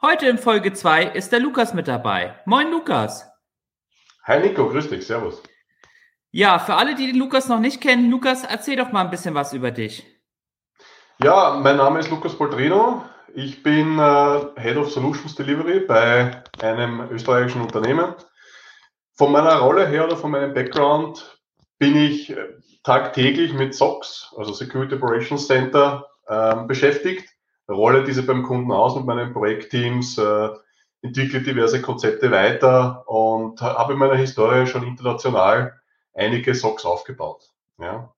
Heute in Folge 2 ist der Lukas mit dabei. Moin Lukas. Hi Nico, grüß dich, servus. Ja, für alle, die den Lukas noch nicht kennen, Lukas, erzähl doch mal ein bisschen was über dich. Ja, mein Name ist Lukas Poltrino. Ich bin äh, Head of Solutions Delivery bei einem österreichischen Unternehmen. Von meiner Rolle her oder von meinem Background bin ich äh, tagtäglich mit SOX, also Security Operations Center, ähm, beschäftigt, rolle diese beim Kunden aus mit meinen Projektteams, äh, entwickle diverse Konzepte weiter und habe in meiner Historie schon international einige SOCs aufgebaut. Ja.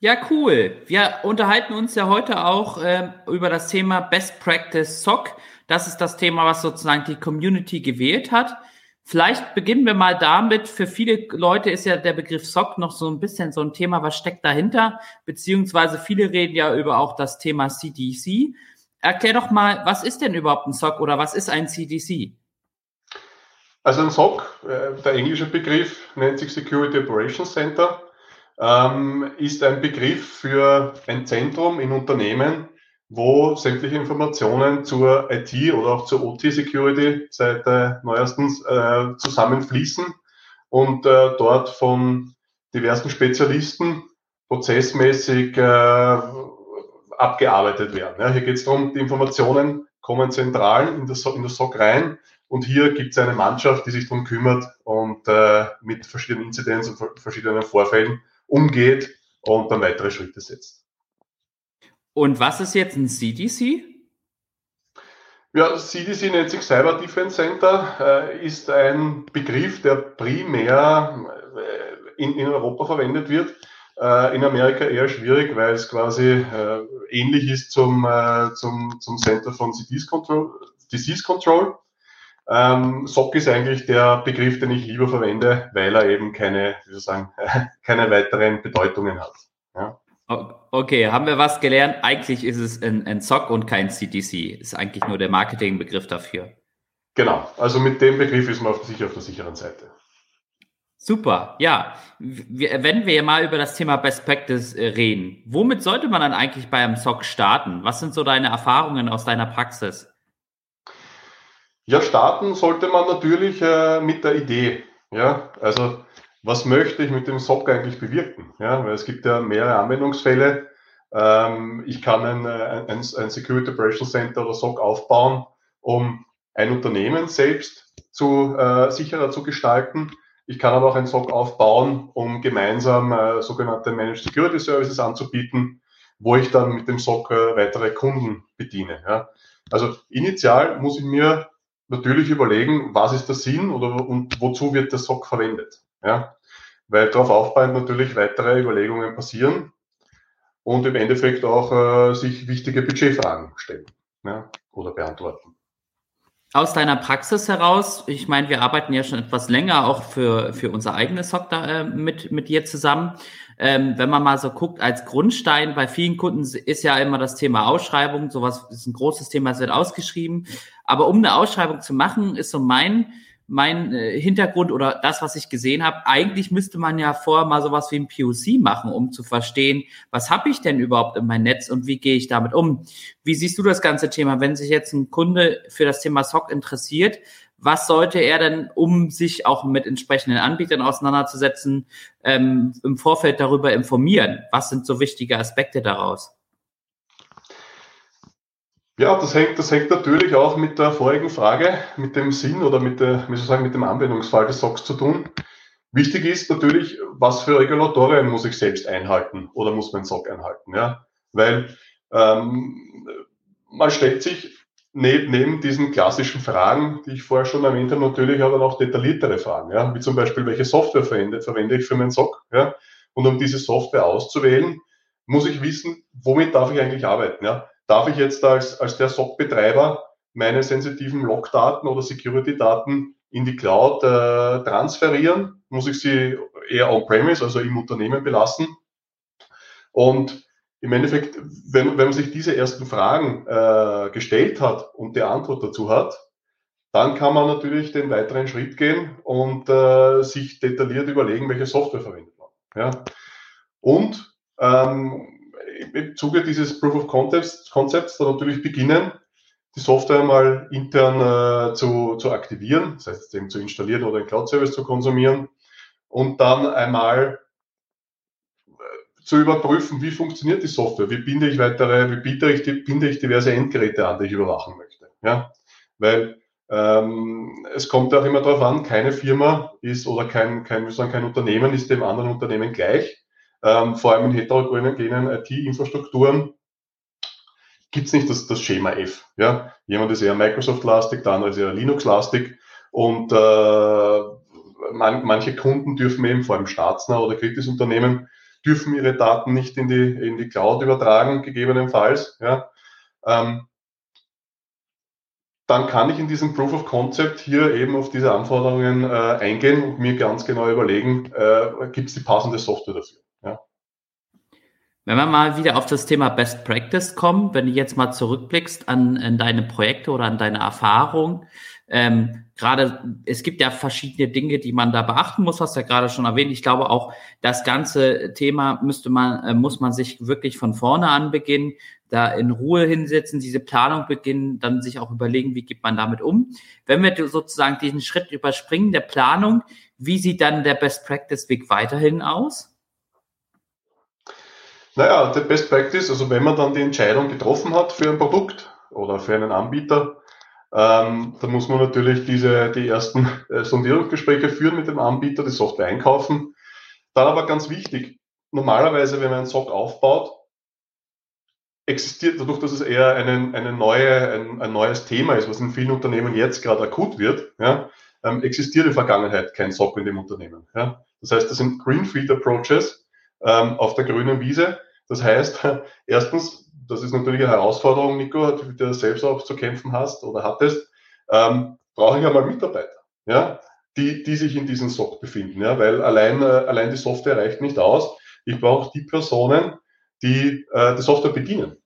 Ja, cool. Wir unterhalten uns ja heute auch äh, über das Thema Best Practice SOC. Das ist das Thema, was sozusagen die Community gewählt hat. Vielleicht beginnen wir mal damit. Für viele Leute ist ja der Begriff SOC noch so ein bisschen so ein Thema, was steckt dahinter? Beziehungsweise viele reden ja über auch das Thema CDC. Erklär doch mal, was ist denn überhaupt ein SOC oder was ist ein CDC? Also ein SOC, äh, der englische Begriff nennt sich Security Operations Center, ähm, ist ein Begriff für ein Zentrum in Unternehmen, wo sämtliche Informationen zur IT oder auch zur OT-Security seit neuestens äh, zusammenfließen und äh, dort von diversen Spezialisten prozessmäßig äh, abgearbeitet werden. Ja, hier geht es darum, die Informationen kommen zentral in das, in das SOC rein und hier gibt es eine Mannschaft, die sich darum kümmert und äh, mit verschiedenen Inzidenz und verschiedenen Vorfällen umgeht und dann weitere Schritte setzt. Und was ist jetzt ein CDC? Ja, CDC nennt sich Cyber Defense Center, äh, ist ein Begriff, der primär äh, in, in Europa verwendet wird. Äh, in Amerika eher schwierig, weil es quasi äh, ähnlich ist zum, äh, zum, zum Center von Disease Control. Disease Control. Ähm, SOC ist eigentlich der Begriff, den ich lieber verwende, weil er eben keine, wie soll ich sagen, keine weiteren Bedeutungen hat. Ja. Okay, haben wir was gelernt? Eigentlich ist es ein, ein SOC und kein CDC. Ist eigentlich nur der Marketingbegriff dafür. Genau, also mit dem Begriff ist man auf, sicher auf der sicheren Seite. Super, ja. wenn wir mal über das Thema Best Practice äh, reden, womit sollte man dann eigentlich bei einem SOC starten? Was sind so deine Erfahrungen aus deiner Praxis? Ja, starten sollte man natürlich äh, mit der Idee. Ja, also was möchte ich mit dem SOC eigentlich bewirken? Ja, weil es gibt ja mehrere Anwendungsfälle. Ähm, ich kann ein, ein, ein Security Operations Center oder SOC aufbauen, um ein Unternehmen selbst zu, äh, sicherer zu gestalten. Ich kann aber auch ein SOC aufbauen, um gemeinsam äh, sogenannte Managed Security Services anzubieten, wo ich dann mit dem SOC äh, weitere Kunden bediene. Ja. Also initial muss ich mir natürlich überlegen, was ist der Sinn oder und wozu wird der SOC verwendet. Ja? Weil darauf aufbauend natürlich weitere Überlegungen passieren und im Endeffekt auch äh, sich wichtige Budgetfragen stellen ja? oder beantworten. Aus deiner Praxis heraus, ich meine, wir arbeiten ja schon etwas länger auch für, für unser eigenes SOC da, äh, mit, mit dir zusammen. Ähm, wenn man mal so guckt, als Grundstein bei vielen Kunden ist ja immer das Thema Ausschreibung. Sowas ist ein großes Thema, es wird ausgeschrieben. Aber um eine Ausschreibung zu machen, ist so mein mein äh, Hintergrund oder das, was ich gesehen habe, eigentlich müsste man ja vorher mal sowas wie ein POC machen, um zu verstehen, was habe ich denn überhaupt in meinem Netz und wie gehe ich damit um. Wie siehst du das ganze Thema, wenn sich jetzt ein Kunde für das Thema SOC interessiert? Was sollte er denn, um sich auch mit entsprechenden Anbietern auseinanderzusetzen, ähm, im Vorfeld darüber informieren? Was sind so wichtige Aspekte daraus? Ja, das hängt, das hängt natürlich auch mit der vorigen Frage, mit dem Sinn oder mit, der, wie soll ich sagen, mit dem Anwendungsfall des SOCs zu tun. Wichtig ist natürlich, was für Regulatorien muss ich selbst einhalten oder muss mein SOC einhalten. Ja? Weil ähm, man stellt sich neben, neben diesen klassischen Fragen, die ich vorher schon erwähnt habe, natürlich aber noch detailliertere Fragen. Ja? Wie zum Beispiel, welche Software verwende, verwende ich für meinen SOC? Ja? Und um diese Software auszuwählen, muss ich wissen, womit darf ich eigentlich arbeiten? Ja? Darf ich jetzt als, als der SOC-Betreiber meine sensitiven Logdaten oder Security-Daten in die Cloud äh, transferieren? Muss ich sie eher on-premise, also im Unternehmen belassen? Und im Endeffekt, wenn, wenn man sich diese ersten Fragen äh, gestellt hat und die Antwort dazu hat, dann kann man natürlich den weiteren Schritt gehen und äh, sich detailliert überlegen, welche Software verwendet man. Ja? Und ähm, im Zuge dieses Proof of Concepts, Concepts dann natürlich beginnen, die Software mal intern äh, zu, zu aktivieren, das heißt eben zu installieren oder einen Cloud-Service zu konsumieren und dann einmal äh, zu überprüfen, wie funktioniert die Software, wie binde ich weitere, wie binde ich, binde ich diverse Endgeräte an, die ich überwachen möchte. Ja? Weil ähm, es kommt auch immer darauf an, keine Firma ist oder kein, kein, sagen, kein Unternehmen ist dem anderen Unternehmen gleich. Ähm, vor allem in heterogenen IT-Infrastrukturen gibt es nicht das, das Schema F. Ja? Jemand ist eher Microsoft-lastig, der andere ist eher Linux-lastig. Und äh, man, manche Kunden dürfen eben, vor allem staatsnah oder kritisches Unternehmen, dürfen ihre Daten nicht in die, in die Cloud übertragen, gegebenenfalls. Ja? Ähm, dann kann ich in diesem Proof of Concept hier eben auf diese Anforderungen äh, eingehen und mir ganz genau überlegen, äh, gibt es die passende Software dafür. Wenn wir mal wieder auf das Thema Best Practice kommen, wenn du jetzt mal zurückblickst an, an deine Projekte oder an deine Erfahrung, ähm, gerade es gibt ja verschiedene Dinge, die man da beachten muss, hast du ja gerade schon erwähnt. Ich glaube auch, das ganze Thema müsste man, äh, muss man sich wirklich von vorne an beginnen da in Ruhe hinsetzen, diese Planung beginnen, dann sich auch überlegen, wie geht man damit um. Wenn wir sozusagen diesen Schritt überspringen der Planung, wie sieht dann der Best Practice Weg weiterhin aus? Naja, der Best Practice, also wenn man dann die Entscheidung getroffen hat für ein Produkt oder für einen Anbieter, ähm, dann muss man natürlich diese, die ersten äh, Sondierungsgespräche führen mit dem Anbieter, die Software einkaufen. Dann aber ganz wichtig, normalerweise, wenn man einen SOC aufbaut, existiert, dadurch, dass es eher eine, eine neue, ein, ein neues Thema ist, was in vielen Unternehmen jetzt gerade akut wird, ja, ähm, existiert in Vergangenheit kein SOC in dem Unternehmen. Ja. Das heißt, das sind Greenfield Approaches ähm, auf der grünen Wiese. Das heißt, erstens, das ist natürlich eine Herausforderung, Nico, die du selbst auch zu kämpfen hast oder hattest, ähm, brauche ich einmal Mitarbeiter, ja, die, die sich in diesem SOC befinden, ja, weil allein, äh, allein die Software reicht nicht aus. Ich brauche die Personen, die äh, die Software bedienen.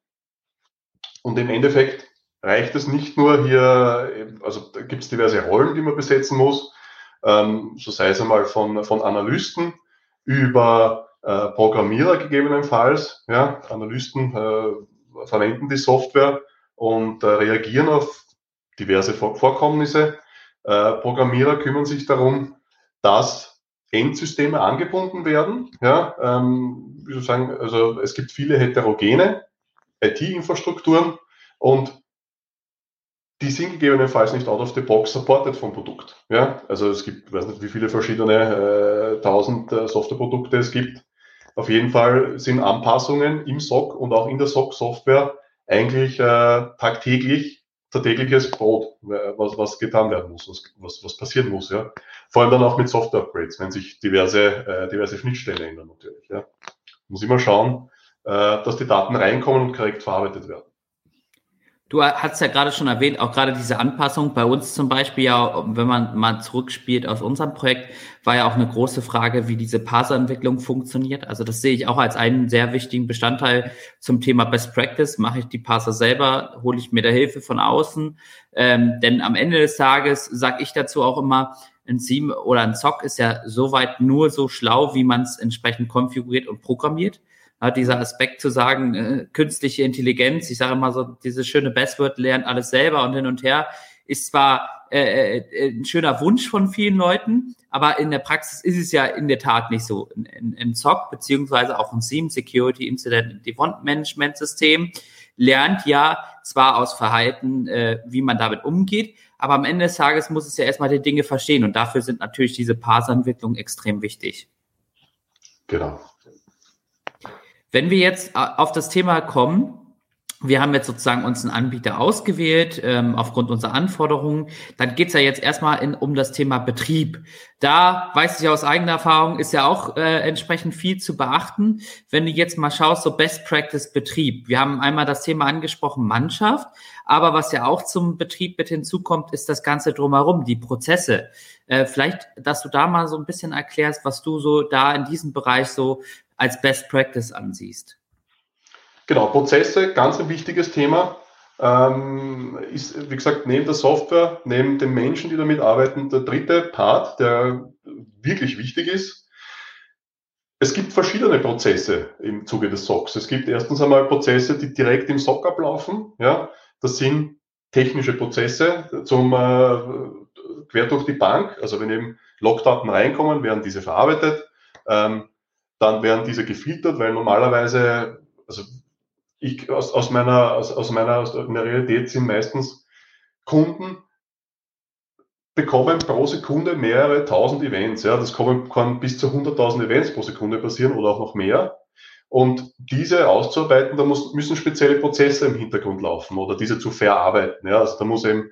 Und im Endeffekt reicht es nicht nur hier, also da gibt es diverse Rollen, die man besetzen muss, ähm, so sei es einmal von, von Analysten über äh, Programmierer gegebenenfalls. Ja, Analysten äh, verwenden die Software und äh, reagieren auf diverse Vorkommnisse. Äh, Programmierer kümmern sich darum, dass Endsysteme angebunden werden. Ja, ähm, wie soll ich sagen, also es gibt viele heterogene IT-Infrastrukturen und die sind gegebenenfalls nicht out of the box supported vom Produkt. Ja, also es gibt, weiß nicht, wie viele verschiedene äh, tausend äh, Softwareprodukte es gibt. Auf jeden Fall sind Anpassungen im SOC und auch in der SOC-Software eigentlich äh, tagtäglich tägliches Brot, was, was getan werden muss, was, was, was passieren muss. Ja. Vor allem dann auch mit Software-Upgrades, wenn sich diverse, äh, diverse Schnittstellen ändern natürlich. Ja. Muss immer schauen, äh, dass die Daten reinkommen und korrekt verarbeitet werden. Du hast ja gerade schon erwähnt, auch gerade diese Anpassung bei uns zum Beispiel, ja, wenn man mal zurückspielt aus unserem Projekt, war ja auch eine große Frage, wie diese Parser-Entwicklung funktioniert. Also das sehe ich auch als einen sehr wichtigen Bestandteil zum Thema Best Practice. Mache ich die Parser selber, hole ich mir da Hilfe von außen. Ähm, denn am Ende des Tages sage ich dazu auch immer, ein Seam oder ein Zock ist ja soweit nur so schlau, wie man es entsprechend konfiguriert und programmiert dieser Aspekt zu sagen, äh, künstliche Intelligenz, ich sage immer so, dieses schöne Buzzword lernt alles selber und hin und her, ist zwar äh, äh, ein schöner Wunsch von vielen Leuten, aber in der Praxis ist es ja in der Tat nicht so. Im SOC, beziehungsweise auch im SIEM, Security Incident Event Management System, lernt ja zwar aus Verhalten, äh, wie man damit umgeht, aber am Ende des Tages muss es ja erstmal die Dinge verstehen und dafür sind natürlich diese Parser-Entwicklungen extrem wichtig. Genau. Wenn wir jetzt äh, auf das Thema kommen, wir haben jetzt sozusagen uns einen Anbieter ausgewählt ähm, aufgrund unserer Anforderungen. Dann geht's ja jetzt erstmal in, um das Thema Betrieb. Da weiß ich aus eigener Erfahrung, ist ja auch äh, entsprechend viel zu beachten. Wenn du jetzt mal schaust, so Best Practice Betrieb. Wir haben einmal das Thema angesprochen, Mannschaft. Aber was ja auch zum Betrieb mit hinzukommt, ist das Ganze drumherum, die Prozesse. Äh, vielleicht, dass du da mal so ein bisschen erklärst, was du so da in diesem Bereich so als Best Practice ansiehst. Genau, Prozesse, ganz ein wichtiges Thema. Ähm, ist, wie gesagt, neben der Software, neben den Menschen, die damit arbeiten, der dritte Part, der wirklich wichtig ist. Es gibt verschiedene Prozesse im Zuge des SOCs. Es gibt erstens einmal Prozesse, die direkt im SOC ablaufen. Ja, das sind technische Prozesse zum äh, quer durch die Bank. Also wenn eben Logdaten reinkommen, werden diese verarbeitet. Ähm, dann werden diese gefiltert, weil normalerweise, also ich aus, aus meiner, aus, aus meiner aus der Realität sind meistens Kunden bekommen pro Sekunde mehrere tausend Events. Ja, das kann, kann bis zu 100.000 Events pro Sekunde passieren oder auch noch mehr. Und diese auszuarbeiten, da muss, müssen spezielle Prozesse im Hintergrund laufen oder diese zu verarbeiten. Ja, also da muss eben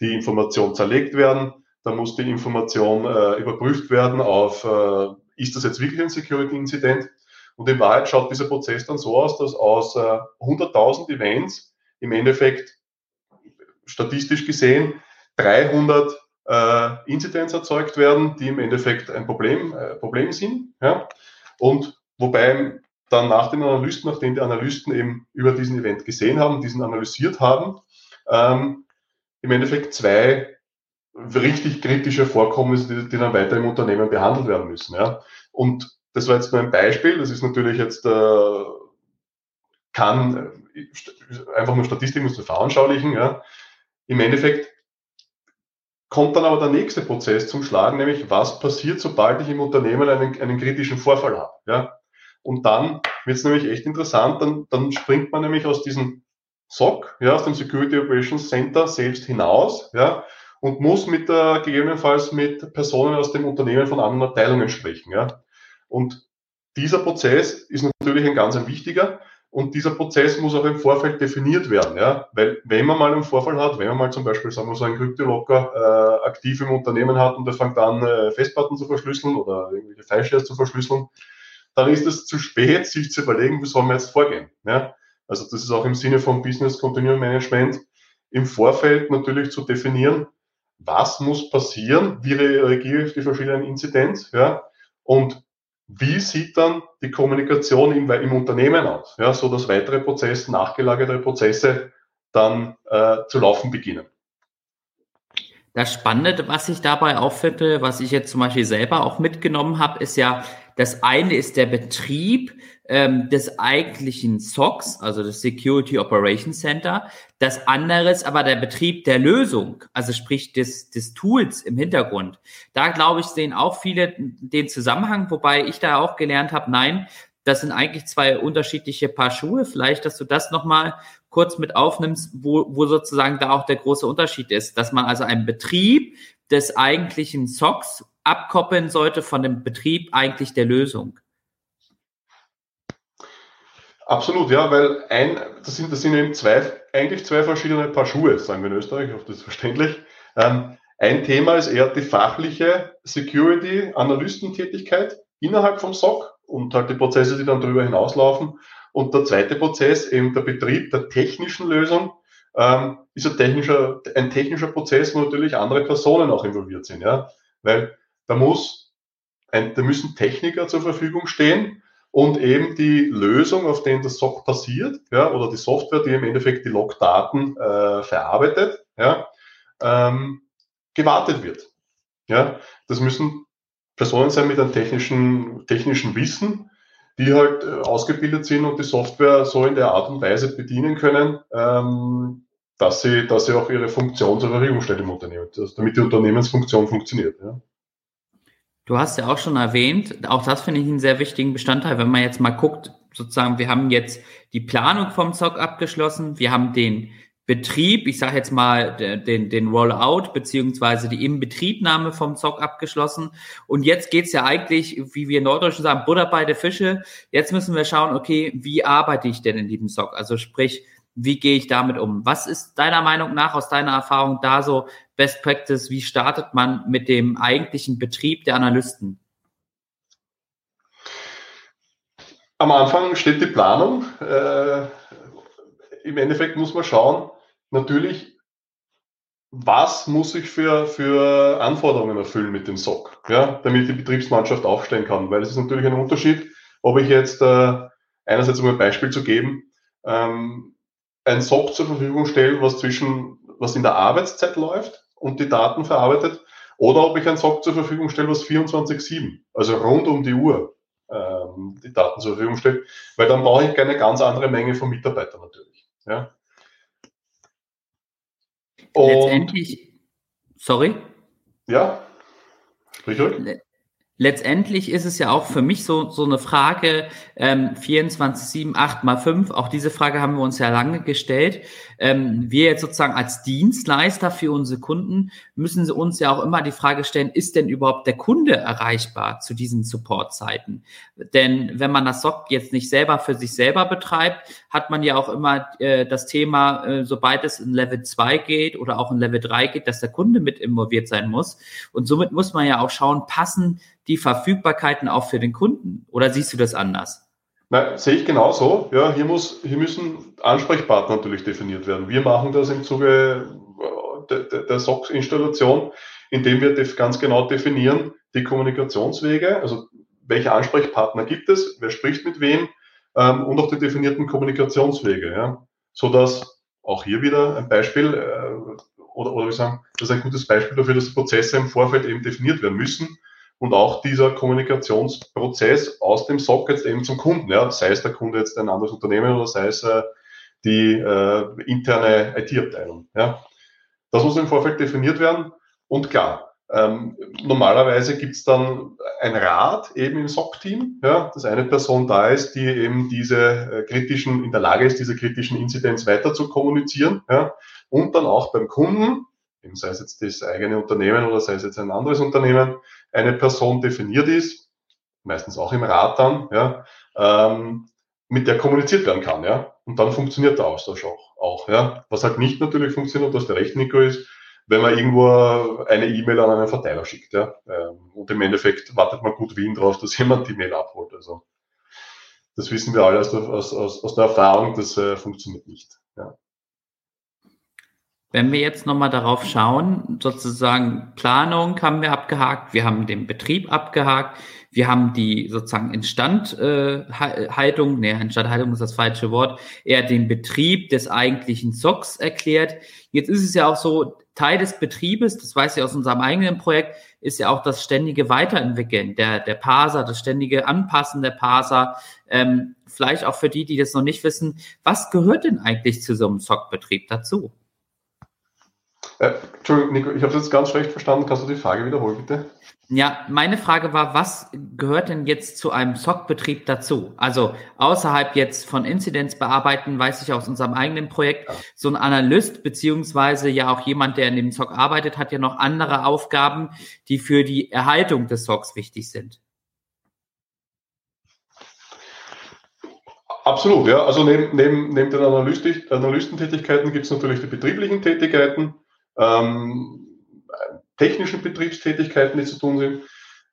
die Information zerlegt werden, da muss die Information äh, überprüft werden auf, äh, ist das jetzt wirklich ein Security-Incident? Und in Wahrheit schaut dieser Prozess dann so aus, dass aus äh, 100.000 Events im Endeffekt statistisch gesehen 300 äh, Incidents erzeugt werden, die im Endeffekt ein Problem, äh, Problem sind. Ja? Und wobei dann nach den Analysten, nachdem die Analysten eben über diesen Event gesehen haben, diesen analysiert haben, ähm, im Endeffekt zwei richtig kritische Vorkommnisse, die, die, dann weiter im Unternehmen behandelt werden müssen. Ja? Und das war jetzt nur ein Beispiel. Das ist natürlich jetzt, äh, kann äh, einfach nur Statistiken zu veranschaulichen. Ja. Im Endeffekt kommt dann aber der nächste Prozess zum Schlagen, nämlich was passiert, sobald ich im Unternehmen einen, einen kritischen Vorfall habe. Ja. Und dann wird es nämlich echt interessant, dann, dann springt man nämlich aus diesem SOC, ja, aus dem Security Operations Center selbst hinaus, ja, und muss mit der, gegebenenfalls mit Personen aus dem Unternehmen von anderen Abteilungen sprechen, ja. Und dieser Prozess ist natürlich ein ganz ein wichtiger und dieser Prozess muss auch im Vorfeld definiert werden, ja, weil wenn man mal einen Vorfall hat, wenn man mal zum Beispiel, sagen wir so, einen Kryptolocker äh, aktiv im Unternehmen hat und der fängt an, äh, Festplatten zu verschlüsseln oder irgendwelche Fileshares zu verschlüsseln, dann ist es zu spät, sich zu überlegen, wie soll man jetzt vorgehen. Ja? Also das ist auch im Sinne von Business Continuum Management im Vorfeld natürlich zu definieren, was muss passieren, wie reagiere ich auf die verschiedenen Inzidenz, ja, und wie sieht dann die Kommunikation im, im Unternehmen aus, ja, so dass weitere Prozesse, nachgelagerte Prozesse dann äh, zu laufen beginnen. Das Spannende, was ich dabei auffinde, was ich jetzt zum Beispiel selber auch mitgenommen habe, ist ja, das eine ist der Betrieb ähm, des eigentlichen SOCs, also des Security Operations Center. Das andere ist aber der Betrieb der Lösung, also sprich des, des Tools im Hintergrund. Da glaube ich, sehen auch viele den Zusammenhang, wobei ich da auch gelernt habe, nein, das sind eigentlich zwei unterschiedliche Paar Schuhe. Vielleicht, dass du das nochmal kurz mit aufnimmst, wo, wo sozusagen da auch der große Unterschied ist, dass man also einen Betrieb des eigentlichen SOCs abkoppeln sollte von dem Betrieb eigentlich der Lösung. Absolut, ja, weil ein, das sind, das sind eben zwei, eigentlich zwei verschiedene Paar Schuhe, sagen wir in Österreich, ich hoffe, das ist verständlich. Ähm, ein Thema ist eher die fachliche Security-Analystentätigkeit innerhalb vom SOC und halt die Prozesse, die dann darüber hinauslaufen. Und der zweite Prozess, eben der Betrieb der technischen Lösung, ähm, ist ein technischer, ein technischer Prozess, wo natürlich andere Personen auch involviert sind, ja, weil da muss da müssen Techniker zur Verfügung stehen und eben die Lösung, auf denen das SOC passiert, ja, oder die Software, die im Endeffekt die Logdaten äh, verarbeitet, ja, ähm, gewartet wird. Ja, das müssen Personen sein mit einem technischen, technischen Wissen, die halt äh, ausgebildet sind und die Software so in der Art und Weise bedienen können, ähm, dass sie, dass sie auch ihre Funktion zur Verfügung stellt im Unternehmen, damit die Unternehmensfunktion funktioniert. Ja. Du hast ja auch schon erwähnt, auch das finde ich einen sehr wichtigen Bestandteil, wenn man jetzt mal guckt, sozusagen, wir haben jetzt die Planung vom ZOC abgeschlossen, wir haben den Betrieb, ich sage jetzt mal den, den Rollout beziehungsweise die Inbetriebnahme vom ZOC abgeschlossen. Und jetzt geht's ja eigentlich, wie wir Norddeutschen sagen, Butter bei der Fische. Jetzt müssen wir schauen, okay, wie arbeite ich denn in diesem ZOC? Also sprich, Wie gehe ich damit um? Was ist deiner Meinung nach, aus deiner Erfahrung da so Best Practice? Wie startet man mit dem eigentlichen Betrieb der Analysten? Am Anfang steht die Planung. Äh, Im Endeffekt muss man schauen, natürlich, was muss ich für, für Anforderungen erfüllen mit dem SOC, ja, damit die Betriebsmannschaft aufstellen kann. Weil es ist natürlich ein Unterschied, ob ich jetzt äh, einerseits um ein Beispiel zu geben, ähm, ein SOC zur Verfügung stelle, was zwischen, was in der Arbeitszeit läuft und die Daten verarbeitet, oder ob ich ein SOC zur Verfügung stelle, was 24-7, also rund um die Uhr ähm, die Daten zur Verfügung stellt, weil dann brauche ich keine ganz andere Menge von Mitarbeitern natürlich. Ja. Und, Letztendlich, sorry? Ja, Richard? Letztendlich ist es ja auch für mich so, so eine Frage, ähm, 24, 7, 8 mal 5, auch diese Frage haben wir uns ja lange gestellt. Ähm, wir jetzt sozusagen als Dienstleister für unsere Kunden müssen sie uns ja auch immer die Frage stellen, ist denn überhaupt der Kunde erreichbar zu diesen Supportzeiten? Denn wenn man das SOC jetzt nicht selber für sich selber betreibt, hat man ja auch immer äh, das Thema, äh, sobald es in Level 2 geht oder auch in Level 3 geht, dass der Kunde mit involviert sein muss. Und somit muss man ja auch schauen, passen die Verfügbarkeiten auch für den Kunden? Oder siehst du das anders? Nein, sehe ich genauso. Ja, hier, muss, hier müssen Ansprechpartner natürlich definiert werden. Wir machen das im Zuge äh, der, der SOX-Installation, indem wir ganz genau definieren die Kommunikationswege, also welche Ansprechpartner gibt es, wer spricht mit wem ähm, und auch die definierten Kommunikationswege, ja, sodass auch hier wieder ein Beispiel äh, oder, oder wir sagen, das ist ein gutes Beispiel dafür, dass Prozesse im Vorfeld eben definiert werden müssen und auch dieser Kommunikationsprozess aus dem SOC jetzt eben zum Kunden, ja, sei es der Kunde jetzt ein anderes Unternehmen oder sei es äh, die äh, interne IT-Abteilung. Ja. Das muss im Vorfeld definiert werden und klar, ähm, normalerweise gibt es dann ein Rat eben im SOC-Team, ja, dass eine Person da ist, die eben diese äh, kritischen, in der Lage ist, diese kritischen Inzidenz weiter zu kommunizieren ja, und dann auch beim Kunden eben sei es jetzt das eigene Unternehmen oder sei es jetzt ein anderes Unternehmen, eine Person definiert ist, meistens auch im Rat dann, ja, ähm, mit der kommuniziert werden kann, ja. Und dann funktioniert der Austausch auch, auch ja. Was halt nicht natürlich funktioniert, was der rechte Nico ist, wenn man irgendwo eine E-Mail an einen Verteiler schickt, ja. Ähm, und im Endeffekt wartet man gut Wien drauf, dass jemand die Mail abholt. Also das wissen wir alle aus der, aus, aus, aus der Erfahrung, das äh, funktioniert nicht. Ja. Wenn wir jetzt nochmal darauf schauen, sozusagen Planung haben wir abgehakt, wir haben den Betrieb abgehakt, wir haben die sozusagen Instandhaltung, nee, Instandhaltung ist das falsche Wort, eher den Betrieb des eigentlichen SOCs erklärt. Jetzt ist es ja auch so, Teil des Betriebes, das weiß ich aus unserem eigenen Projekt, ist ja auch das ständige Weiterentwickeln der, der Parser, das ständige Anpassen der Parser. Ähm, vielleicht auch für die, die das noch nicht wissen, was gehört denn eigentlich zu so einem SOC-Betrieb dazu? Äh, Entschuldigung, Nico, ich habe es jetzt ganz schlecht verstanden. Kannst du die Frage wiederholen, bitte? Ja, meine Frage war, was gehört denn jetzt zu einem SOC-Betrieb dazu? Also außerhalb jetzt von Inzidenz bearbeiten, weiß ich aus unserem eigenen Projekt, ja. so ein Analyst beziehungsweise ja auch jemand, der in dem SOC arbeitet, hat ja noch andere Aufgaben, die für die Erhaltung des SOCs wichtig sind. Absolut, ja. Also neben, neben, neben den Analystentätigkeiten gibt es natürlich die betrieblichen Tätigkeiten ähm, technischen Betriebstätigkeiten, die zu tun sind.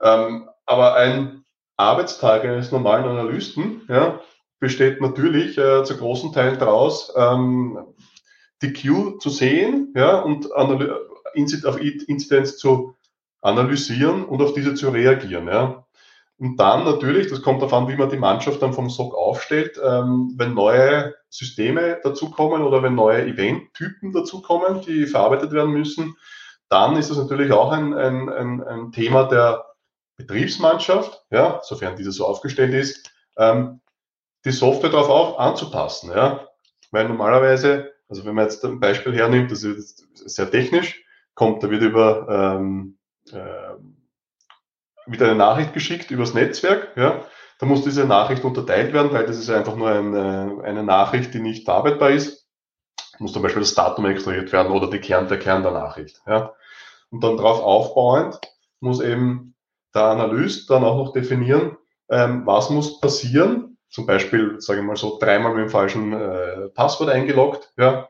Ähm, aber ein Arbeitstag eines normalen Analysten ja, besteht natürlich äh, zu großen Teilen daraus, ähm, die Queue zu sehen ja, und auf Inzidenz zu analysieren und auf diese zu reagieren. Ja. Und dann natürlich, das kommt darauf an, wie man die Mannschaft dann vom SOC aufstellt, ähm, wenn neue Systeme dazukommen oder wenn neue Eventtypen dazukommen, die verarbeitet werden müssen, dann ist das natürlich auch ein, ein, ein, ein Thema der Betriebsmannschaft, ja, sofern diese so aufgestellt ist, ähm, die Software darauf auch anzupassen. Ja. Weil normalerweise, also wenn man jetzt ein Beispiel hernimmt, das ist sehr technisch, kommt, da wird über ähm, äh, wird eine Nachricht geschickt übers Netzwerk, ja, da muss diese Nachricht unterteilt werden, weil das ist einfach nur eine, eine Nachricht, die nicht verarbeitbar ist. Muss zum Beispiel das Datum extrahiert werden oder die Kern, der Kern der Nachricht. Ja. Und dann darauf aufbauend muss eben der Analyst dann auch noch definieren, ähm, was muss passieren, zum Beispiel, sage ich mal so, dreimal mit dem falschen äh, Passwort eingeloggt, ja,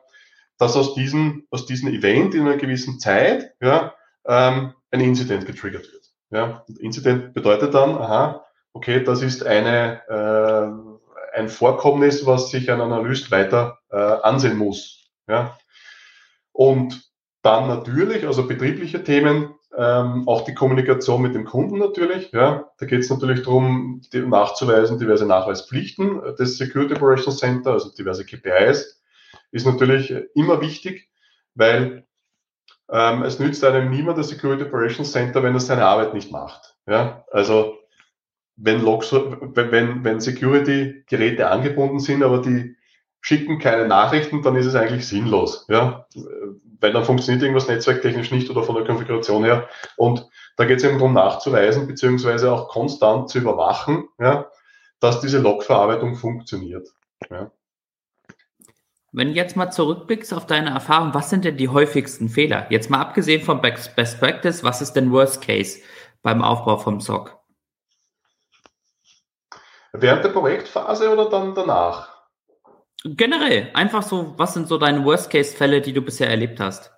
dass aus diesem, aus diesem Event in einer gewissen Zeit ja, ähm, ein Incident getriggert wird. Ja. Incident bedeutet dann, aha, okay, das ist eine, äh, ein Vorkommnis, was sich ein Analyst weiter äh, ansehen muss. Ja. Und dann natürlich, also betriebliche Themen, ähm, auch die Kommunikation mit dem Kunden natürlich. Ja. Da geht es natürlich darum, nachzuweisen, diverse Nachweispflichten des Security Operations Center, also diverse KPIs, ist natürlich immer wichtig, weil ähm, es nützt einem niemand das Security Operations Center, wenn es seine Arbeit nicht macht. Ja. Also wenn, Logs, wenn, wenn Security-Geräte angebunden sind, aber die schicken keine Nachrichten, dann ist es eigentlich sinnlos. Ja? Weil dann funktioniert irgendwas netzwerktechnisch nicht oder von der Konfiguration her. Und da geht es eben darum nachzuweisen, beziehungsweise auch konstant zu überwachen, ja, dass diese Logverarbeitung funktioniert. Ja. Wenn du jetzt mal zurückblickst auf deine Erfahrung, was sind denn die häufigsten Fehler? Jetzt mal abgesehen vom Best Practice, was ist denn Worst Case beim Aufbau vom SOC? Während der Projektphase oder dann danach? Generell, einfach so, was sind so deine Worst-Case-Fälle, die du bisher erlebt hast?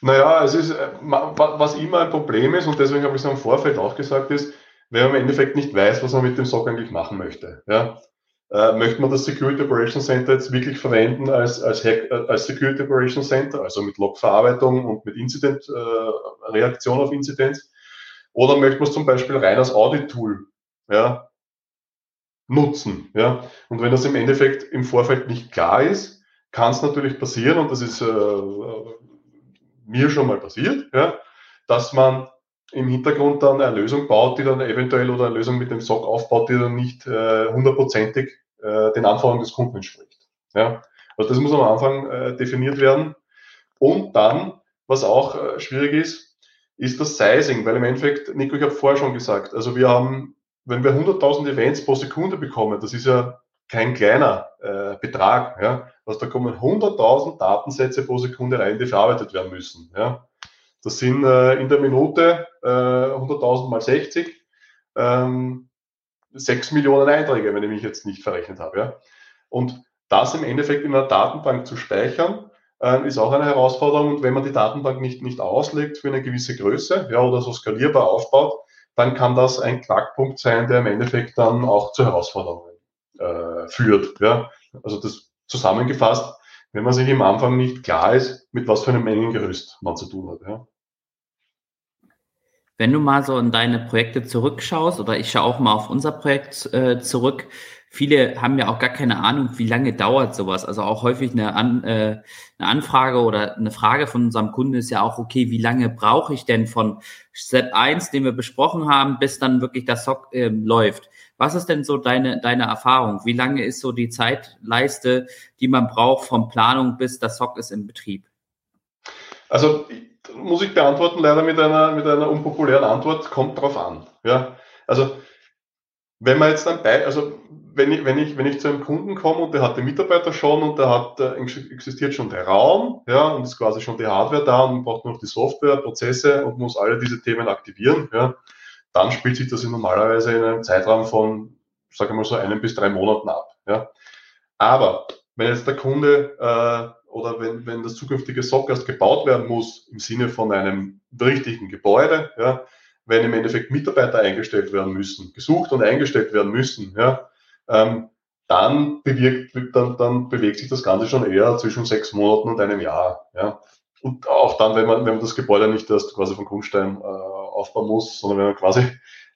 Naja, es ist, äh, was immer ein Problem ist, und deswegen habe ich es im Vorfeld auch gesagt, ist, wenn man im Endeffekt nicht weiß, was man mit dem SOC eigentlich machen möchte. Ja? Äh, möchte man das Security Operations Center jetzt wirklich verwenden als, als, Hack, äh, als Security Operations Center, also mit Logverarbeitung und mit Incident-Reaktion äh, auf Inzidenz? Oder möchte man es zum Beispiel rein als Audit-Tool ja, nutzen. Ja? Und wenn das im Endeffekt im Vorfeld nicht klar ist, kann es natürlich passieren, und das ist äh, mir schon mal passiert, ja, dass man im Hintergrund dann eine Lösung baut, die dann eventuell oder eine Lösung mit dem SOC aufbaut, die dann nicht äh, hundertprozentig äh, den Anforderungen des Kunden entspricht. Ja? Also das muss am Anfang äh, definiert werden. Und dann, was auch äh, schwierig ist, ist das Sizing, weil im Endeffekt, Nico, ich habe vorher schon gesagt, also wir haben wenn wir 100.000 Events pro Sekunde bekommen, das ist ja kein kleiner äh, Betrag. Ja? Also da kommen 100.000 Datensätze pro Sekunde rein, die verarbeitet werden müssen. Ja? Das sind äh, in der Minute äh, 100.000 mal 60, ähm, 6 Millionen Einträge, wenn ich mich jetzt nicht verrechnet habe. Ja? Und das im Endeffekt in einer Datenbank zu speichern, äh, ist auch eine Herausforderung. Und wenn man die Datenbank nicht, nicht auslegt für eine gewisse Größe ja, oder so skalierbar aufbaut, dann kann das ein Knackpunkt sein, der im Endeffekt dann auch zu Herausforderungen äh, führt. Ja? Also das zusammengefasst, wenn man sich im Anfang nicht klar ist, mit was für einem Mengengerüst man zu tun hat. Ja? Wenn du mal so in deine Projekte zurückschaust, oder ich schaue auch mal auf unser Projekt äh, zurück, viele haben ja auch gar keine Ahnung, wie lange dauert sowas. Also auch häufig eine, An, äh, eine Anfrage oder eine Frage von unserem Kunden ist ja auch, okay, wie lange brauche ich denn von Step 1, den wir besprochen haben, bis dann wirklich das SOC äh, läuft? Was ist denn so deine, deine Erfahrung? Wie lange ist so die Zeitleiste, die man braucht von Planung bis das SOC ist im Betrieb? Also muss ich beantworten, leider mit einer, mit einer unpopulären Antwort, kommt drauf an. Ja? Also wenn man jetzt dann bei, also wenn ich, wenn ich, wenn ich zu einem Kunden komme und der hat den Mitarbeiter schon und der hat, äh, existiert schon der Raum, ja, und ist quasi schon die Hardware da und braucht noch die Software, Prozesse und muss alle diese Themen aktivieren, ja, dann spielt sich das normalerweise in einem Zeitraum von, sage ich mal so, einem bis drei Monaten ab, ja. Aber wenn jetzt der Kunde äh, oder wenn, wenn das zukünftige SOC erst gebaut werden muss im Sinne von einem richtigen Gebäude, ja, wenn im Endeffekt Mitarbeiter eingestellt werden müssen, gesucht und eingestellt werden müssen, ja, ähm, dann, bewirkt, dann, dann bewegt sich das Ganze schon eher zwischen sechs Monaten und einem Jahr. Ja. Und auch dann, wenn man, wenn man das Gebäude nicht erst quasi von Grundstein äh, aufbauen muss, sondern wenn man quasi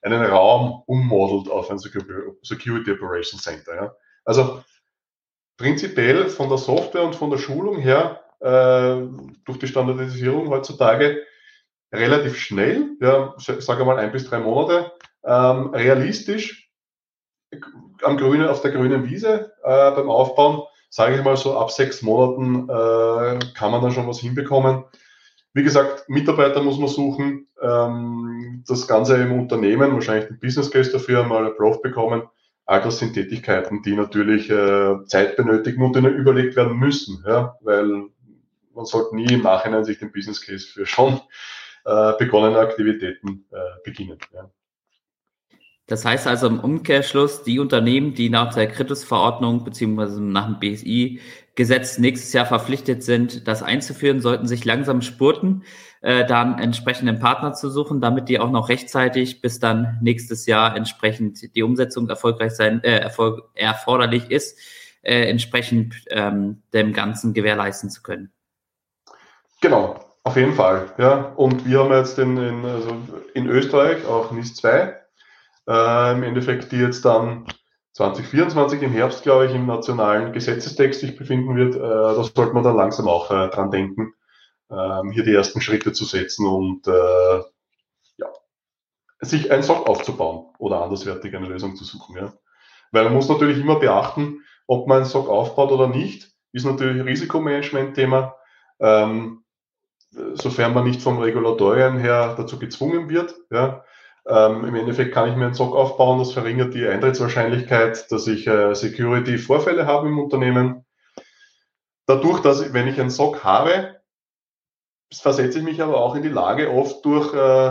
einen Raum ummodelt auf ein Security Operations Center. Ja. Also prinzipiell von der Software und von der Schulung her, äh, durch die Standardisierung heutzutage, relativ schnell, ja, sage mal ein bis drei Monate, ähm, realistisch am grünen, auf der grünen Wiese äh, beim Aufbauen, sage ich mal so ab sechs Monaten äh, kann man dann schon was hinbekommen. Wie gesagt, Mitarbeiter muss man suchen, ähm, das Ganze im Unternehmen, wahrscheinlich den Business Case dafür mal Approve bekommen. All sind Tätigkeiten, die natürlich äh, Zeit benötigen und die überlegt werden müssen, ja, weil man sollte nie im Nachhinein sich den Business Case für schon äh, begonnene Aktivitäten äh, beginnen. Ja. Das heißt also im Umkehrschluss, die Unternehmen, die nach der Kritisverordnung beziehungsweise nach dem BSI-Gesetz nächstes Jahr verpflichtet sind, das einzuführen, sollten sich langsam spurten, äh, dann entsprechenden Partner zu suchen, damit die auch noch rechtzeitig bis dann nächstes Jahr entsprechend die Umsetzung erfolgreich sein, äh, erfolg, erforderlich ist, äh, entsprechend ähm, dem Ganzen gewährleisten zu können. Genau, auf jeden Fall. Ja. Und wir haben jetzt in, in, also in Österreich auch NIS 2 äh, im Endeffekt, die jetzt dann 2024 im Herbst, glaube ich, im nationalen Gesetzestext sich befinden wird. Äh, da sollte man dann langsam auch äh, dran denken, hier die ersten Schritte zu setzen und äh, ja, sich ein Sock aufzubauen oder anderswertig eine Lösung zu suchen. Ja. Weil man muss natürlich immer beachten, ob man einen Sock aufbaut oder nicht, ist natürlich ein Risikomanagement-Thema. Ähm, sofern man nicht vom Regulatorien her dazu gezwungen wird. Ja. Ähm, Im Endeffekt kann ich mir einen SOC aufbauen, das verringert die Eintrittswahrscheinlichkeit, dass ich äh, Security-Vorfälle habe im Unternehmen. Dadurch, dass wenn ich einen SOC habe, versetze ich mich aber auch in die Lage, oft durch äh,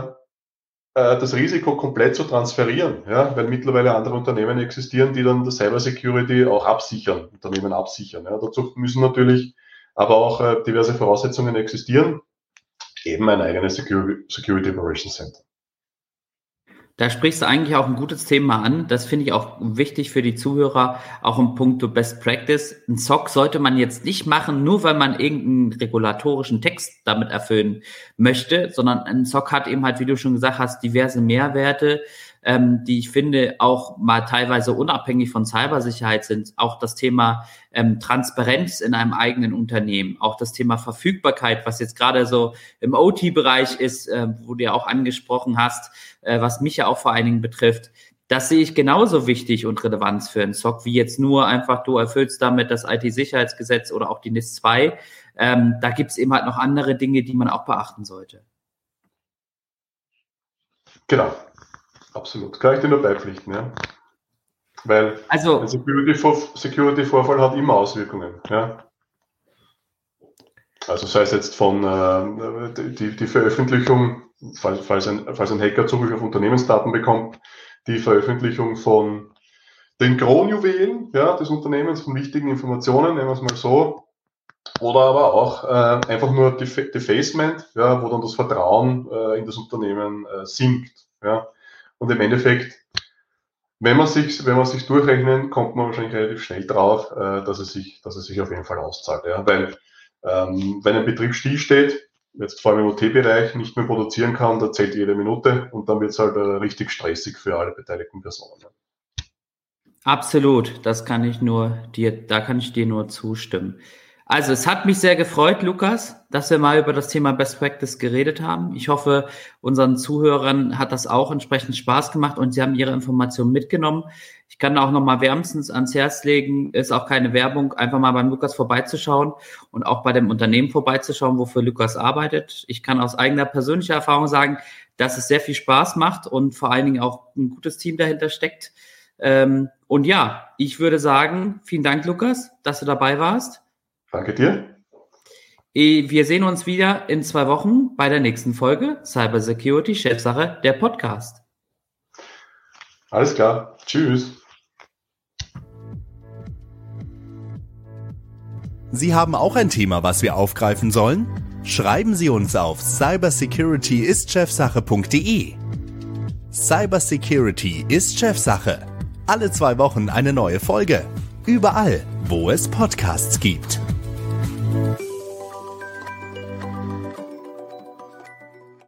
äh, das Risiko komplett zu transferieren, ja, weil mittlerweile andere Unternehmen existieren, die dann das Cyber Security auch absichern, Unternehmen absichern. Ja. Dazu müssen natürlich aber auch äh, diverse Voraussetzungen existieren, eben ein eigenes Security Operations Center. Da sprichst du eigentlich auch ein gutes Thema an. Das finde ich auch wichtig für die Zuhörer, auch im Punkt Best Practice. Ein SOC sollte man jetzt nicht machen, nur weil man irgendeinen regulatorischen Text damit erfüllen möchte, sondern ein SOC hat eben halt, wie du schon gesagt hast, diverse Mehrwerte, ähm, die ich finde auch mal teilweise unabhängig von Cybersicherheit sind. Auch das Thema ähm, Transparenz in einem eigenen Unternehmen, auch das Thema Verfügbarkeit, was jetzt gerade so im OT-Bereich ist, äh, wo du ja auch angesprochen hast, äh, was mich ja auch vor allen Dingen betrifft. Das sehe ich genauso wichtig und relevant für einen SOC, wie jetzt nur einfach, du erfüllst damit das IT-Sicherheitsgesetz oder auch die NIS 2. Ähm, da gibt es eben halt noch andere Dinge, die man auch beachten sollte. Genau. Absolut. Kann ich dir nur beipflichten, ja. Weil also, ein Security-Vorfall Security hat immer Auswirkungen, ja. Also sei es jetzt von äh, die, die Veröffentlichung, falls, falls, ein, falls ein Hacker Zugriff auf Unternehmensdaten bekommt, die Veröffentlichung von den Kronjuwelen ja, des Unternehmens, von wichtigen Informationen, nehmen wir es mal so, oder aber auch äh, einfach nur Defacement, ja, wo dann das Vertrauen äh, in das Unternehmen äh, sinkt. Ja. Und im Endeffekt, wenn man sich, wenn man sich durchrechnet, kommt man wahrscheinlich relativ schnell drauf, äh, dass es sich, dass es sich auf jeden Fall auszahlt. Ja? Weil ähm, wenn ein Betrieb stillsteht, jetzt vor allem im OT-Bereich nicht mehr produzieren kann, da zählt jede Minute und dann wird es halt äh, richtig stressig für alle beteiligten Personen. Absolut, das kann ich nur dir, da kann ich dir nur zustimmen. Also es hat mich sehr gefreut, Lukas, dass wir mal über das Thema Best Practice geredet haben. Ich hoffe, unseren Zuhörern hat das auch entsprechend Spaß gemacht und sie haben ihre Informationen mitgenommen. Ich kann auch noch mal wärmstens ans Herz legen, ist auch keine Werbung, einfach mal beim Lukas vorbeizuschauen und auch bei dem Unternehmen vorbeizuschauen, wofür Lukas arbeitet. Ich kann aus eigener persönlicher Erfahrung sagen, dass es sehr viel Spaß macht und vor allen Dingen auch ein gutes Team dahinter steckt. Ähm, und ja, ich würde sagen, vielen Dank, Lukas, dass du dabei warst. Danke dir. Wir sehen uns wieder in zwei Wochen bei der nächsten Folge Cybersecurity Chefsache, der Podcast. Alles klar. Tschüss. Sie haben auch ein Thema, was wir aufgreifen sollen? Schreiben Sie uns auf cybersecurityistchefsache.de. Cybersecurity ist Chefsache. Alle zwei Wochen eine neue Folge. Überall, wo es Podcasts gibt.